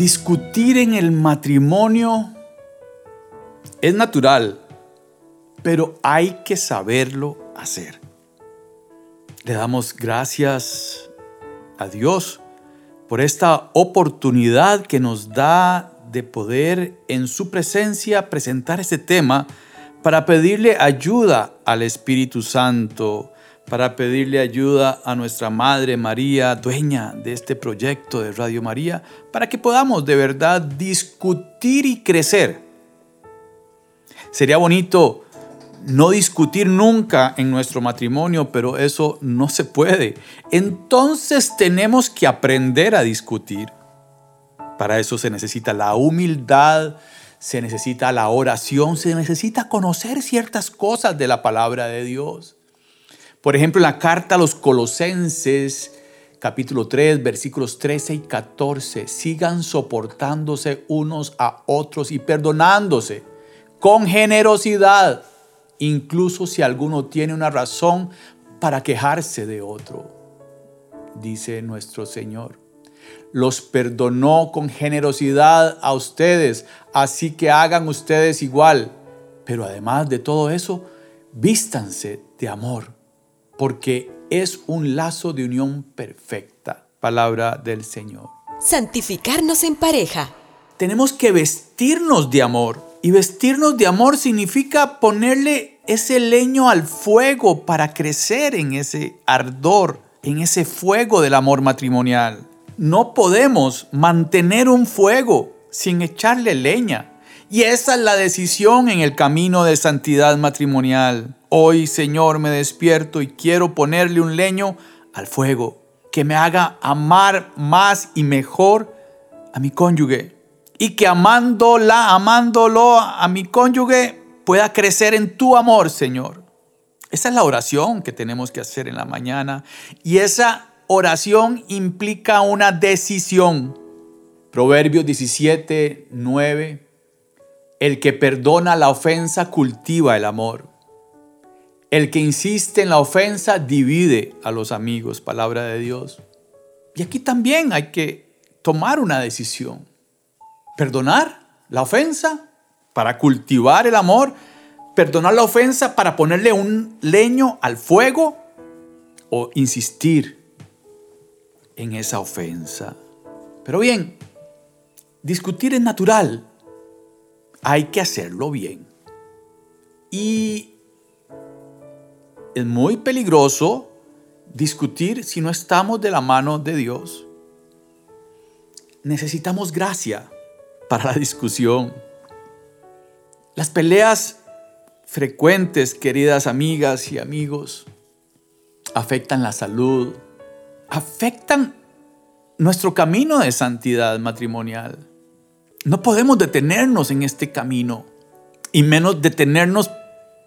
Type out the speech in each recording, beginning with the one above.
Discutir en el matrimonio es natural, pero hay que saberlo hacer. Le damos gracias a Dios por esta oportunidad que nos da de poder en su presencia presentar este tema para pedirle ayuda al Espíritu Santo para pedirle ayuda a nuestra Madre María, dueña de este proyecto de Radio María, para que podamos de verdad discutir y crecer. Sería bonito no discutir nunca en nuestro matrimonio, pero eso no se puede. Entonces tenemos que aprender a discutir. Para eso se necesita la humildad, se necesita la oración, se necesita conocer ciertas cosas de la palabra de Dios. Por ejemplo, la carta a los Colosenses, capítulo 3, versículos 13 y 14, sigan soportándose unos a otros y perdonándose con generosidad, incluso si alguno tiene una razón para quejarse de otro, dice nuestro Señor. Los perdonó con generosidad a ustedes, así que hagan ustedes igual. Pero además de todo eso, vístanse de amor porque es un lazo de unión perfecta. Palabra del Señor. Santificarnos en pareja. Tenemos que vestirnos de amor. Y vestirnos de amor significa ponerle ese leño al fuego para crecer en ese ardor, en ese fuego del amor matrimonial. No podemos mantener un fuego sin echarle leña. Y esa es la decisión en el camino de santidad matrimonial. Hoy, Señor, me despierto y quiero ponerle un leño al fuego que me haga amar más y mejor a mi cónyuge. Y que amándola, amándolo a mi cónyuge, pueda crecer en tu amor, Señor. Esa es la oración que tenemos que hacer en la mañana. Y esa oración implica una decisión. Proverbios 17, 9. El que perdona la ofensa cultiva el amor. El que insiste en la ofensa divide a los amigos, palabra de Dios. Y aquí también hay que tomar una decisión. Perdonar la ofensa para cultivar el amor. Perdonar la ofensa para ponerle un leño al fuego o insistir en esa ofensa. Pero bien, discutir es natural. Hay que hacerlo bien. Y es muy peligroso discutir si no estamos de la mano de Dios. Necesitamos gracia para la discusión. Las peleas frecuentes, queridas amigas y amigos, afectan la salud, afectan nuestro camino de santidad matrimonial. No podemos detenernos en este camino y menos detenernos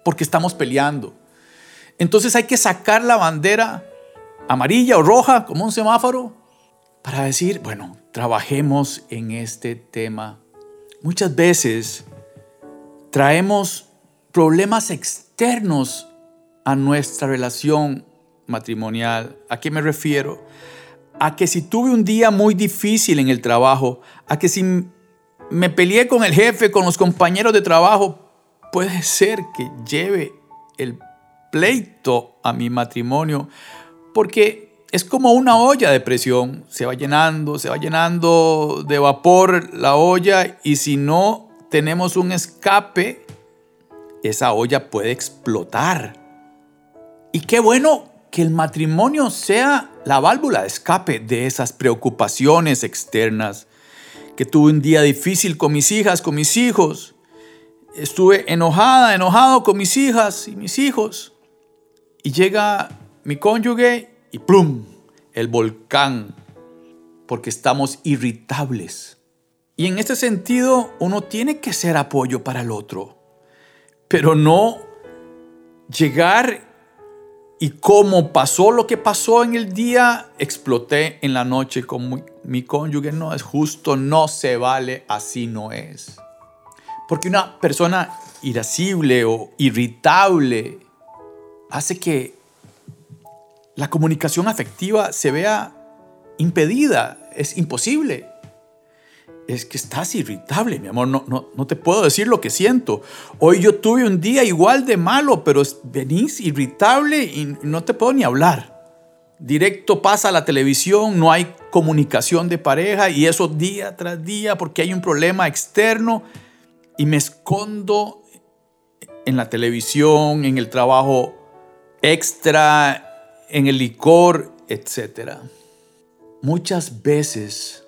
porque estamos peleando. Entonces hay que sacar la bandera amarilla o roja como un semáforo para decir, bueno, trabajemos en este tema. Muchas veces traemos problemas externos a nuestra relación matrimonial. ¿A qué me refiero? A que si tuve un día muy difícil en el trabajo, a que si me peleé con el jefe, con los compañeros de trabajo, puede ser que lleve el pleito a mi matrimonio, porque es como una olla de presión, se va llenando, se va llenando de vapor la olla y si no tenemos un escape, esa olla puede explotar. Y qué bueno que el matrimonio sea la válvula de escape de esas preocupaciones externas. Que tuve un día difícil con mis hijas, con mis hijos. Estuve enojada, enojado con mis hijas y mis hijos. Y llega mi cónyuge y plum, el volcán, porque estamos irritables. Y en este sentido, uno tiene que ser apoyo para el otro, pero no llegar y como pasó lo que pasó en el día, exploté en la noche con mi, mi cónyuge. No es justo, no se vale, así no es. Porque una persona irascible o irritable hace que la comunicación afectiva se vea impedida, es imposible. Es que estás irritable, mi amor, no, no, no te puedo decir lo que siento. Hoy yo tuve un día igual de malo, pero venís irritable y no te puedo ni hablar. Directo pasa a la televisión, no hay comunicación de pareja y eso día tras día porque hay un problema externo y me escondo en la televisión, en el trabajo extra, en el licor, etc. Muchas veces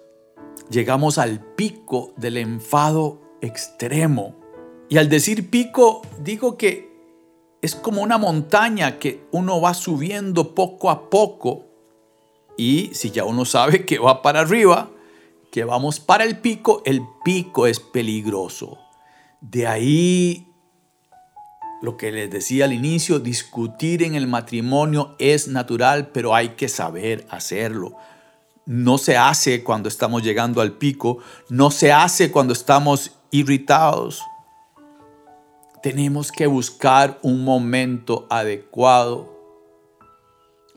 llegamos al pico del enfado extremo. Y al decir pico, digo que es como una montaña que uno va subiendo poco a poco. Y si ya uno sabe que va para arriba, que vamos para el pico, el pico es peligroso. De ahí lo que les decía al inicio, discutir en el matrimonio es natural, pero hay que saber hacerlo. No se hace cuando estamos llegando al pico, no se hace cuando estamos irritados. Tenemos que buscar un momento adecuado.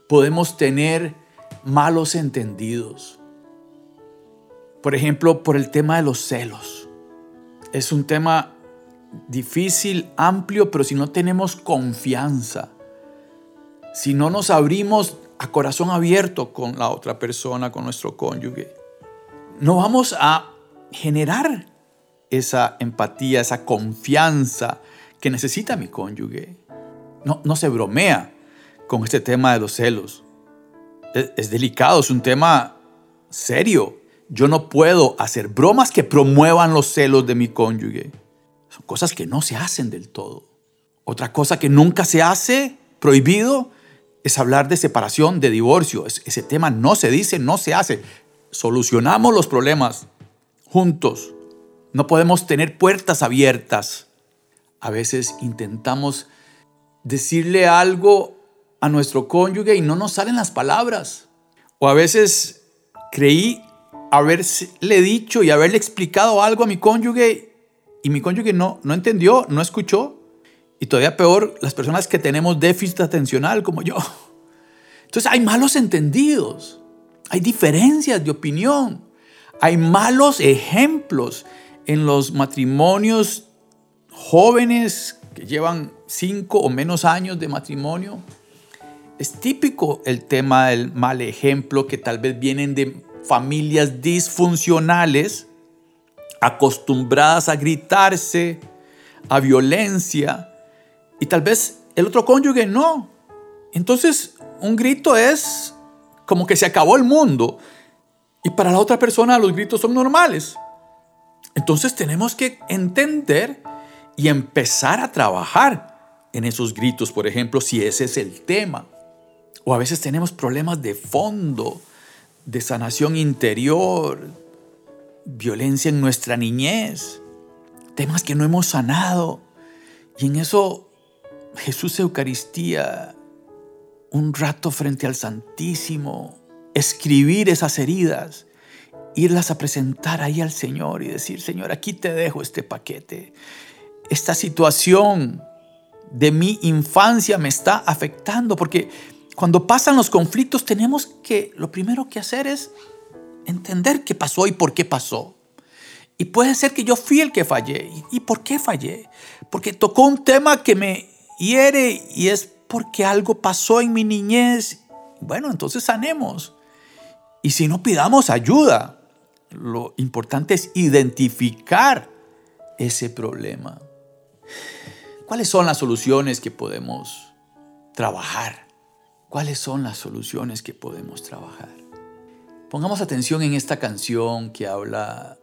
Podemos tener malos entendidos. Por ejemplo, por el tema de los celos. Es un tema difícil, amplio, pero si no tenemos confianza, si no nos abrimos a corazón abierto con la otra persona, con nuestro cónyuge, no vamos a generar esa empatía, esa confianza que necesita mi cónyuge. No, no se bromea con este tema de los celos. Es, es delicado, es un tema serio. Yo no puedo hacer bromas que promuevan los celos de mi cónyuge. Cosas que no se hacen del todo. Otra cosa que nunca se hace, prohibido, es hablar de separación, de divorcio. ese tema no se dice, no se hace. Solucionamos los problemas juntos. No podemos tener puertas abiertas. A veces intentamos decirle algo a nuestro cónyuge y no nos salen las palabras. O a veces creí haberle dicho y haberle explicado algo a mi cónyuge y mi cónyuge no, no entendió, no escuchó. Y todavía peor, las personas que tenemos déficit atencional como yo. Entonces hay malos entendidos, hay diferencias de opinión, hay malos ejemplos en los matrimonios jóvenes que llevan cinco o menos años de matrimonio. Es típico el tema del mal ejemplo que tal vez vienen de familias disfuncionales acostumbradas a gritarse, a violencia, y tal vez el otro cónyuge no. Entonces, un grito es como que se acabó el mundo, y para la otra persona los gritos son normales. Entonces tenemos que entender y empezar a trabajar en esos gritos, por ejemplo, si ese es el tema. O a veces tenemos problemas de fondo, de sanación interior, violencia en nuestra niñez, temas que no hemos sanado. Y en eso Jesús Eucaristía, un rato frente al Santísimo, escribir esas heridas, irlas a presentar ahí al Señor y decir, Señor, aquí te dejo este paquete. Esta situación de mi infancia me está afectando porque cuando pasan los conflictos tenemos que, lo primero que hacer es entender qué pasó y por qué pasó. Y puede ser que yo fui el que fallé. ¿Y por qué fallé? Porque tocó un tema que me hiere y es porque algo pasó en mi niñez. Bueno, entonces sanemos. Y si no pidamos ayuda, lo importante es identificar ese problema. ¿Cuáles son las soluciones que podemos trabajar? ¿Cuáles son las soluciones que podemos trabajar? Pongamos atención en esta canción que habla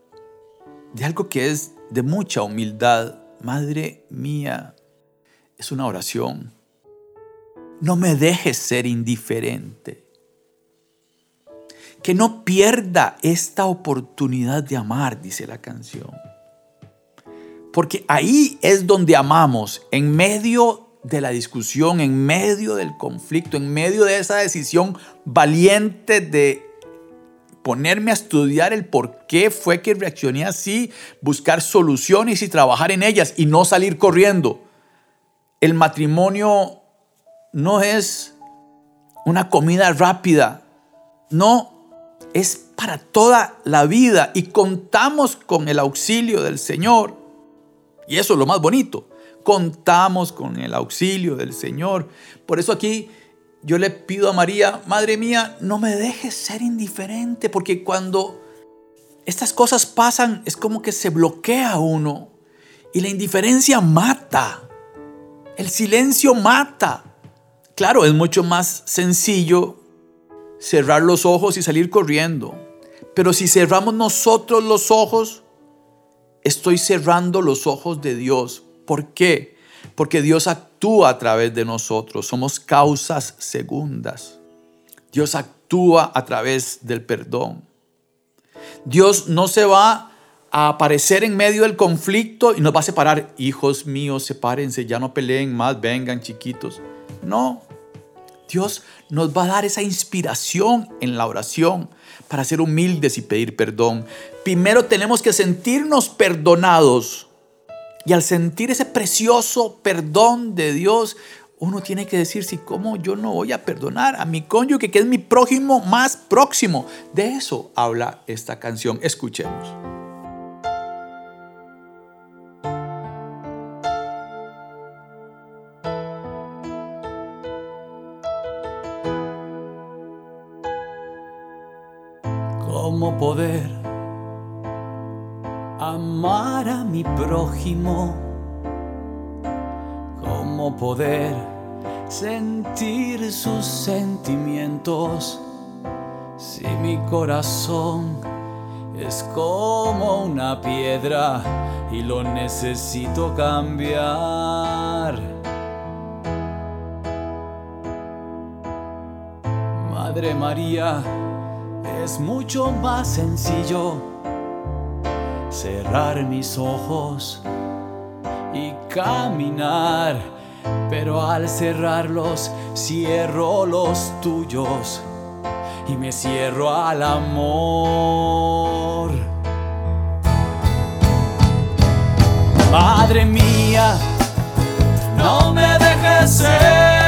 de algo que es de mucha humildad. Madre mía, es una oración. No me dejes ser indiferente. que no pierda esta oportunidad de amar, dice la canción. Porque ahí es donde amamos, en medio de la discusión, en medio del conflicto, en medio de esa decisión valiente de ponerme a estudiar el por qué fue que reaccioné así, buscar soluciones y trabajar en ellas y no salir corriendo. El matrimonio no es una comida rápida, no, es para toda la vida y contamos con el auxilio del Señor. Y eso es lo más bonito, contamos con el auxilio del Señor. Por eso aquí yo le pido a María, Madre mía, no me dejes ser indiferente, porque cuando estas cosas pasan es como que se bloquea uno y la indiferencia mata, el silencio mata. Claro, es mucho más sencillo cerrar los ojos y salir corriendo, pero si cerramos nosotros los ojos, estoy cerrando los ojos de Dios. ¿Por qué? Porque Dios actúa a través de nosotros, somos causas segundas. Dios actúa a través del perdón. Dios no se va a aparecer en medio del conflicto y nos va a separar. Hijos míos, sepárense, ya no peleen más, vengan chiquitos. No, Dios nos va a dar esa inspiración en la oración para ser humildes y pedir perdón. Primero tenemos que sentirnos perdonados y al sentir ese precioso perdón de Dios, uno tiene que decir, si cómo yo no voy a perdonar a mi cónyuge, que es mi prójimo más próximo. De eso habla esta canción. Escuchemos. ¿Cómo poder amar a mi prójimo, cómo poder sentir sus sentimientos si mi corazón es como una piedra y lo necesito cambiar. Madre María, es mucho más sencillo cerrar mis ojos y caminar, pero al cerrarlos cierro los tuyos y me cierro al amor. Madre mía, no me dejes ser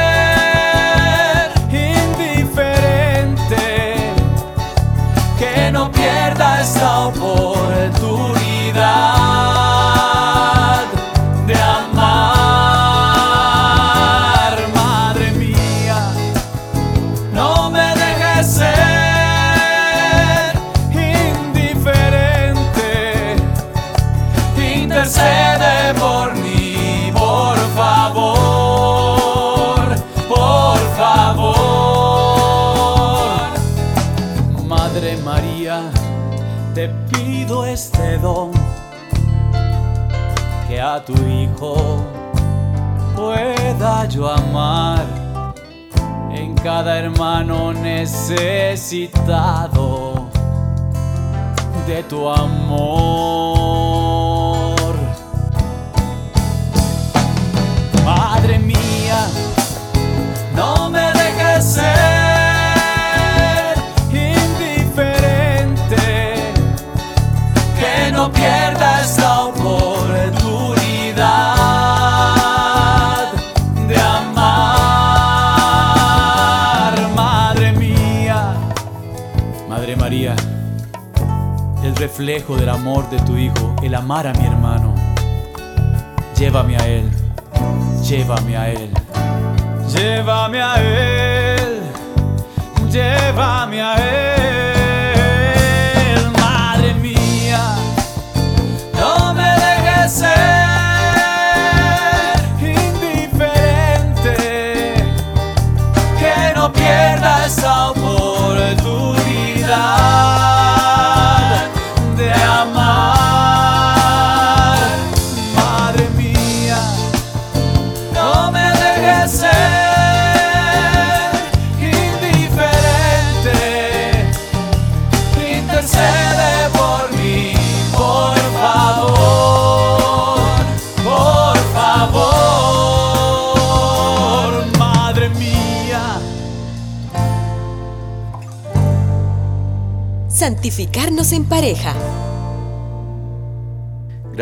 amar en cada hermano necesitado de tu amor. Reflejo del amor de tu Hijo, el amar a mi hermano. Llévame a Él, llévame a Él, llévame a Él, llévame a Él.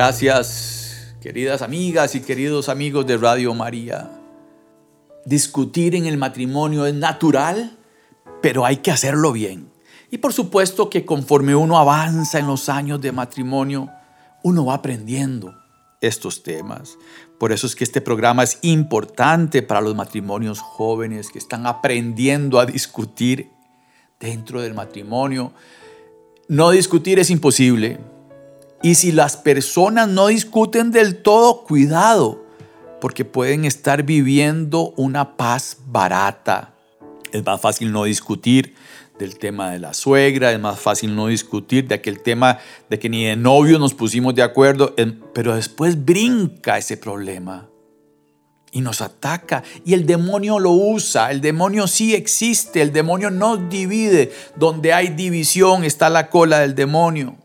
Gracias, queridas amigas y queridos amigos de Radio María. Discutir en el matrimonio es natural, pero hay que hacerlo bien. Y por supuesto que conforme uno avanza en los años de matrimonio, uno va aprendiendo estos temas. Por eso es que este programa es importante para los matrimonios jóvenes que están aprendiendo a discutir dentro del matrimonio. No discutir es imposible. Y si las personas no discuten del todo, cuidado, porque pueden estar viviendo una paz barata. Es más fácil no discutir del tema de la suegra, es más fácil no discutir de aquel tema de que ni de novio nos pusimos de acuerdo, pero después brinca ese problema y nos ataca y el demonio lo usa, el demonio sí existe, el demonio nos divide, donde hay división está la cola del demonio.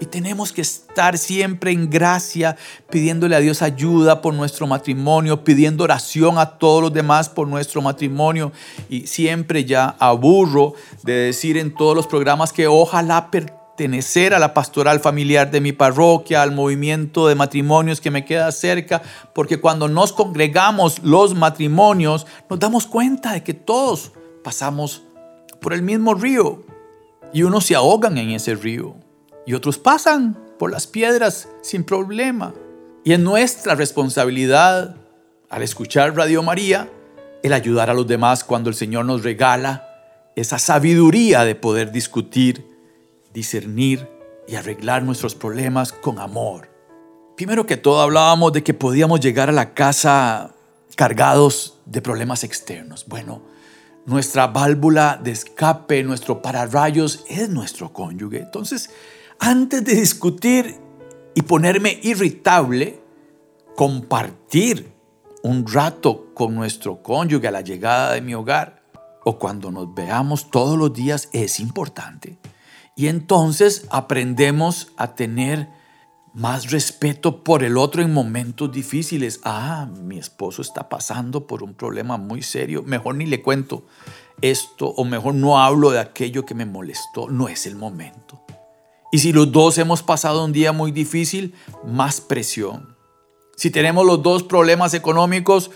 Y tenemos que estar siempre en gracia, pidiéndole a Dios ayuda por nuestro matrimonio, pidiendo oración a todos los demás por nuestro matrimonio. Y siempre ya aburro de decir en todos los programas que ojalá pertenecer a la pastoral familiar de mi parroquia, al movimiento de matrimonios que me queda cerca, porque cuando nos congregamos los matrimonios, nos damos cuenta de que todos pasamos por el mismo río y unos se ahogan en ese río y otros pasan por las piedras sin problema. Y es nuestra responsabilidad, al escuchar Radio María, el ayudar a los demás cuando el Señor nos regala esa sabiduría de poder discutir, discernir y arreglar nuestros problemas con amor. Primero que todo hablábamos de que podíamos llegar a la casa cargados de problemas externos. Bueno, nuestra válvula de escape, nuestro pararrayos es nuestro cónyuge. Entonces, antes de discutir y ponerme irritable, compartir un rato con nuestro cónyuge a la llegada de mi hogar o cuando nos veamos todos los días es importante. Y entonces aprendemos a tener más respeto por el otro en momentos difíciles. Ah, mi esposo está pasando por un problema muy serio. Mejor ni le cuento esto o mejor no hablo de aquello que me molestó. No es el momento. Y si los dos hemos pasado un día muy difícil, más presión. Si tenemos los dos problemas económicos,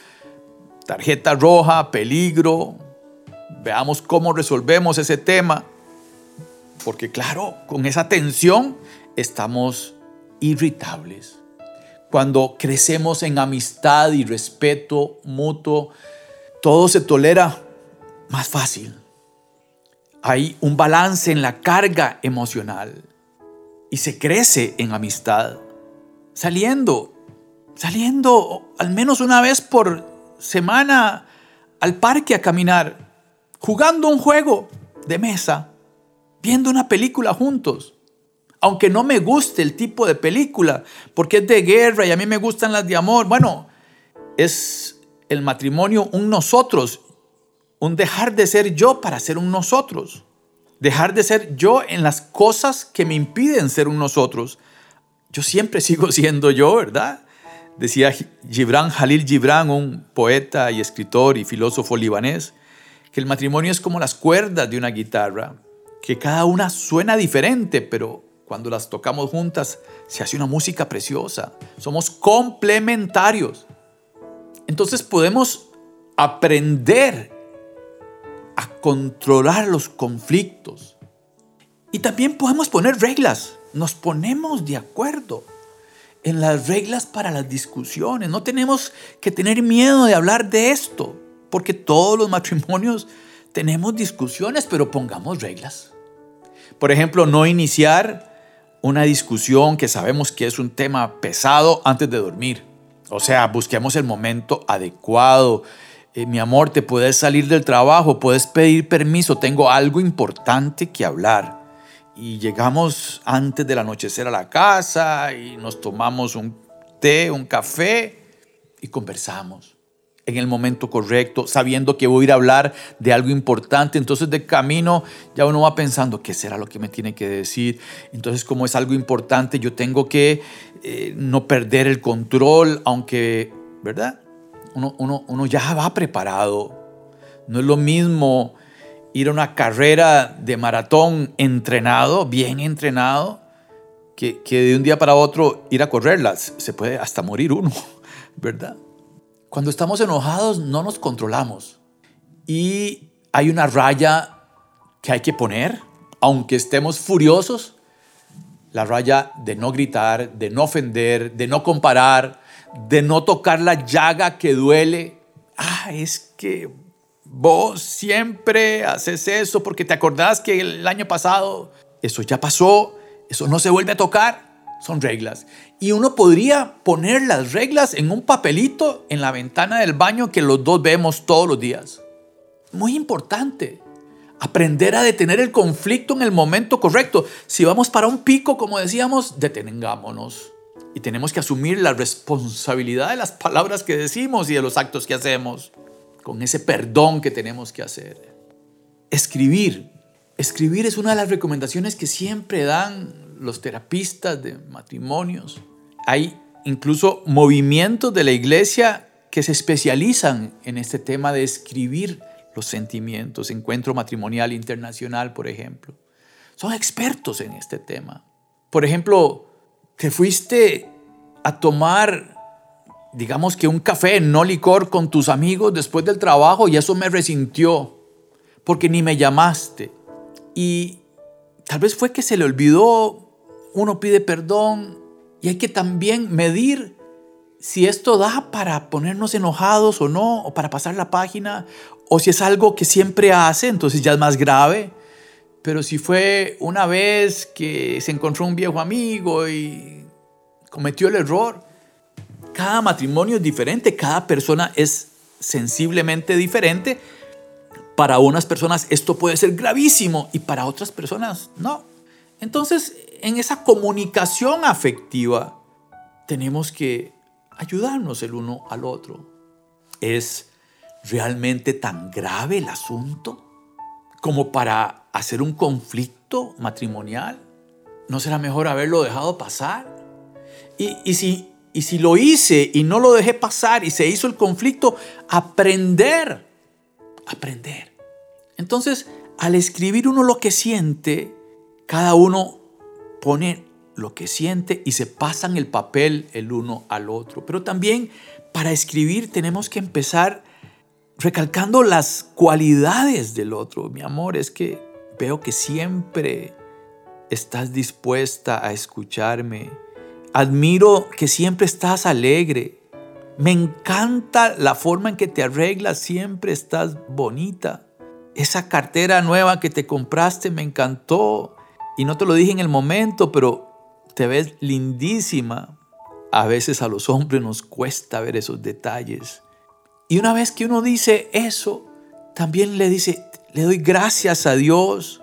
tarjeta roja, peligro, veamos cómo resolvemos ese tema. Porque claro, con esa tensión estamos irritables. Cuando crecemos en amistad y respeto mutuo, todo se tolera más fácil. Hay un balance en la carga emocional y se crece en amistad. Saliendo, saliendo al menos una vez por semana al parque a caminar, jugando un juego de mesa, viendo una película juntos. Aunque no me guste el tipo de película, porque es de guerra y a mí me gustan las de amor. Bueno, es el matrimonio un nosotros, un dejar de ser yo para ser un nosotros dejar de ser yo en las cosas que me impiden ser un nosotros. Yo siempre sigo siendo yo, ¿verdad? Decía Gibran Jalil Gibran, un poeta y escritor y filósofo libanés, que el matrimonio es como las cuerdas de una guitarra, que cada una suena diferente, pero cuando las tocamos juntas se hace una música preciosa. Somos complementarios. Entonces podemos aprender controlar los conflictos. Y también podemos poner reglas. Nos ponemos de acuerdo en las reglas para las discusiones. No tenemos que tener miedo de hablar de esto, porque todos los matrimonios tenemos discusiones, pero pongamos reglas. Por ejemplo, no iniciar una discusión que sabemos que es un tema pesado antes de dormir. O sea, busquemos el momento adecuado, eh, mi amor, te puedes salir del trabajo, puedes pedir permiso, tengo algo importante que hablar. Y llegamos antes del anochecer a la casa y nos tomamos un té, un café y conversamos en el momento correcto, sabiendo que voy a ir a hablar de algo importante. Entonces de camino ya uno va pensando, ¿qué será lo que me tiene que decir? Entonces como es algo importante, yo tengo que eh, no perder el control, aunque, ¿verdad? Uno, ya va preparado. No es lo mismo ir a una carrera de maratón entrenado, bien entrenado, que, que de un día para otro ir a correrlas. Se puede hasta morir uno, ¿verdad? Cuando estamos enojados no nos controlamos y hay una raya que hay que poner, aunque estemos furiosos, la raya de no gritar, de no ofender, de no comparar, de no tocar la llaga que duele. Ah, es que vos siempre haces eso porque te acordás que el año pasado eso ya pasó, eso no se vuelve a tocar, son reglas. Y uno podría poner las reglas en un papelito en la ventana del baño que los dos vemos todos los días. Muy importante. Aprender a detener el conflicto en el momento correcto. Si vamos para un pico, como decíamos, detengámonos. Y tenemos que asumir la responsabilidad de las palabras que decimos y de los actos que hacemos, con ese perdón que tenemos que hacer. Escribir. Escribir es una de las recomendaciones que siempre dan los terapistas de matrimonios. Hay incluso movimientos de la iglesia que se especializan en este tema de escribir los sentimientos, encuentro matrimonial internacional, por ejemplo. Son expertos en este tema. Por ejemplo, te fuiste a tomar, digamos que un café, no licor, con tus amigos después del trabajo y eso me resintió, porque ni me llamaste. Y tal vez fue que se le olvidó, uno pide perdón y hay que también medir si esto da para ponernos enojados o no, o para pasar la página, o si es algo que siempre hace, entonces ya es más grave. Pero si fue una vez que se encontró un viejo amigo y cometió el error, cada matrimonio es diferente, cada persona es sensiblemente diferente. Para unas personas esto puede ser gravísimo y para otras personas no. Entonces, en esa comunicación afectiva tenemos que ayudarnos el uno al otro. ¿Es realmente tan grave el asunto como para hacer un conflicto matrimonial? ¿No será mejor haberlo dejado pasar? Y, si, y si lo hice y no lo dejé pasar y se hizo el conflicto, aprender, aprender. Entonces, al escribir uno lo que siente, cada uno pone lo que siente y se pasan el papel el uno al otro. Pero también para escribir tenemos que empezar recalcando las cualidades del otro. Mi amor, es que veo que siempre estás dispuesta a escucharme. Admiro que siempre estás alegre. Me encanta la forma en que te arreglas, siempre estás bonita. Esa cartera nueva que te compraste me encantó. Y no te lo dije en el momento, pero te ves lindísima. A veces a los hombres nos cuesta ver esos detalles. Y una vez que uno dice eso, también le dice, le doy gracias a Dios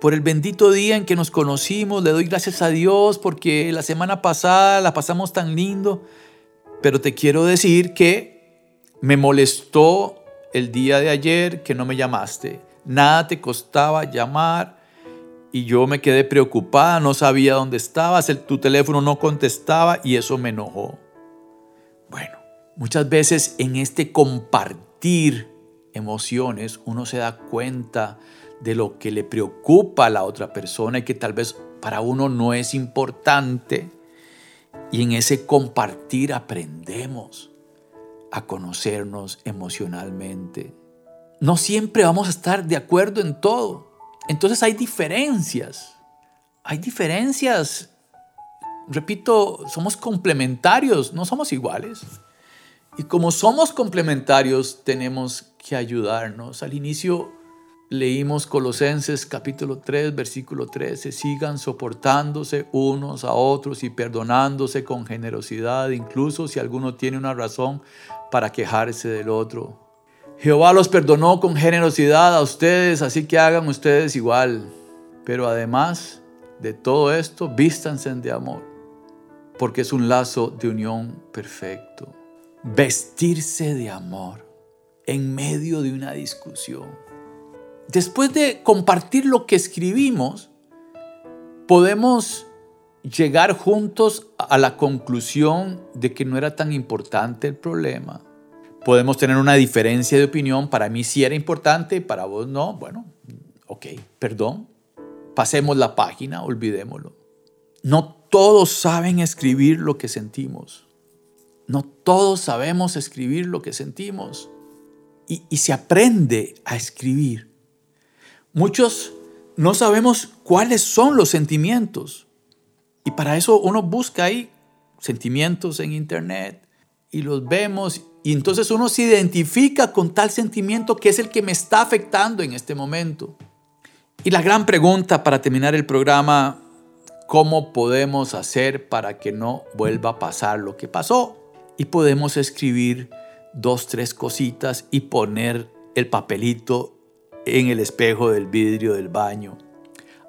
por el bendito día en que nos conocimos, le doy gracias a Dios porque la semana pasada la pasamos tan lindo, pero te quiero decir que me molestó el día de ayer que no me llamaste. Nada te costaba llamar, y yo me quedé preocupada, no sabía dónde estabas, tu teléfono no contestaba y eso me enojó. Bueno, muchas veces en este compartir emociones uno se da cuenta de lo que le preocupa a la otra persona y que tal vez para uno no es importante. Y en ese compartir aprendemos a conocernos emocionalmente. No siempre vamos a estar de acuerdo en todo. Entonces hay diferencias. Hay diferencias. Repito, somos complementarios, no somos iguales. Y como somos complementarios, tenemos que ayudarnos. Al inicio leímos Colosenses capítulo 3, versículo 13. Sigan soportándose unos a otros y perdonándose con generosidad, incluso si alguno tiene una razón para quejarse del otro. Jehová los perdonó con generosidad a ustedes, así que hagan ustedes igual. Pero además de todo esto, vístanse de amor, porque es un lazo de unión perfecto. Vestirse de amor en medio de una discusión. Después de compartir lo que escribimos, podemos llegar juntos a la conclusión de que no era tan importante el problema Podemos tener una diferencia de opinión. Para mí sí era importante, para vos no. Bueno, ok, perdón. Pasemos la página, olvidémoslo. No todos saben escribir lo que sentimos. No todos sabemos escribir lo que sentimos. Y, y se aprende a escribir. Muchos no sabemos cuáles son los sentimientos. Y para eso uno busca ahí sentimientos en internet y los vemos y entonces uno se identifica con tal sentimiento que es el que me está afectando en este momento. Y la gran pregunta para terminar el programa, ¿cómo podemos hacer para que no vuelva a pasar lo que pasó? Y podemos escribir dos, tres cositas y poner el papelito en el espejo del vidrio del baño.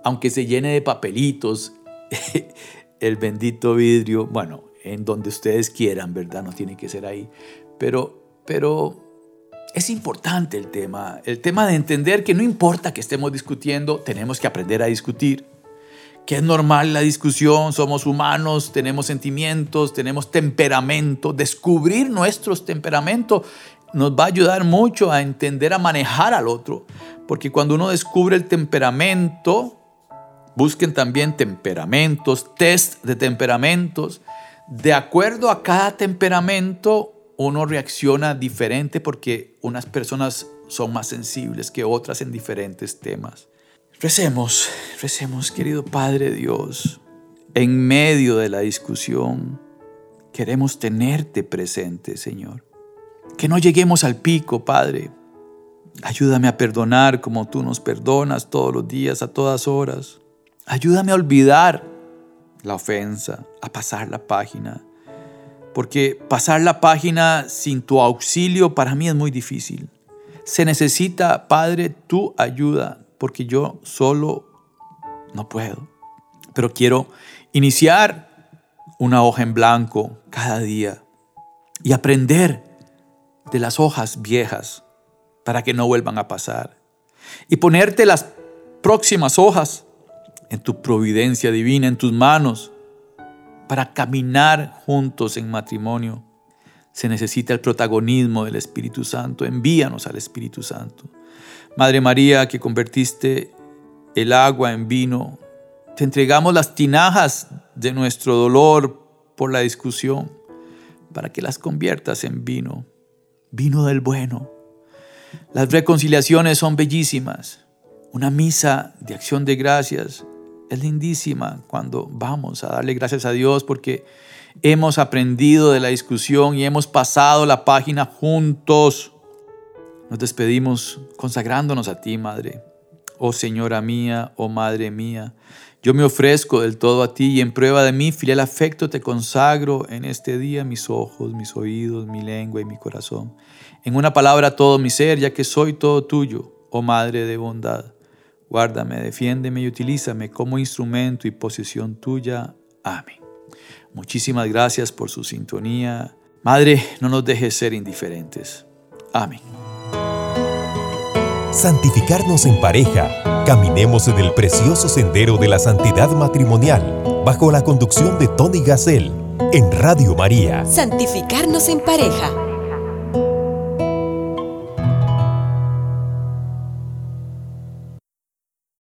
Aunque se llene de papelitos, el bendito vidrio, bueno, en donde ustedes quieran, ¿verdad? No tiene que ser ahí. Pero, pero es importante el tema, el tema de entender que no importa que estemos discutiendo, tenemos que aprender a discutir. Que es normal la discusión, somos humanos, tenemos sentimientos, tenemos temperamento. Descubrir nuestros temperamentos nos va a ayudar mucho a entender, a manejar al otro. Porque cuando uno descubre el temperamento, busquen también temperamentos, test de temperamentos. De acuerdo a cada temperamento, uno reacciona diferente porque unas personas son más sensibles que otras en diferentes temas. Recemos, recemos, querido Padre Dios, en medio de la discusión. Queremos tenerte presente, Señor. Que no lleguemos al pico, Padre. Ayúdame a perdonar como tú nos perdonas todos los días, a todas horas. Ayúdame a olvidar la ofensa, a pasar la página porque pasar la página sin tu auxilio para mí es muy difícil. Se necesita, Padre, tu ayuda, porque yo solo no puedo. Pero quiero iniciar una hoja en blanco cada día y aprender de las hojas viejas para que no vuelvan a pasar. Y ponerte las próximas hojas en tu providencia divina, en tus manos, para caminar juntos en matrimonio, se necesita el protagonismo del Espíritu Santo. Envíanos al Espíritu Santo. Madre María, que convertiste el agua en vino, te entregamos las tinajas de nuestro dolor por la discusión para que las conviertas en vino, vino del bueno. Las reconciliaciones son bellísimas. Una misa de acción de gracias es lindísima cuando vamos a darle gracias a Dios porque hemos aprendido de la discusión y hemos pasado la página juntos. Nos despedimos consagrándonos a ti, Madre. Oh Señora mía, oh Madre mía, yo me ofrezco del todo a ti y en prueba de mi filial afecto te consagro en este día mis ojos, mis oídos, mi lengua y mi corazón. En una palabra todo mi ser, ya que soy todo tuyo, oh Madre de bondad. Guárdame, defiéndeme y utilízame como instrumento y posesión tuya. Amén. Muchísimas gracias por su sintonía. Madre, no nos dejes ser indiferentes. Amén. Santificarnos en pareja. Caminemos en el precioso sendero de la santidad matrimonial bajo la conducción de Tony Gassel en Radio María. Santificarnos en pareja.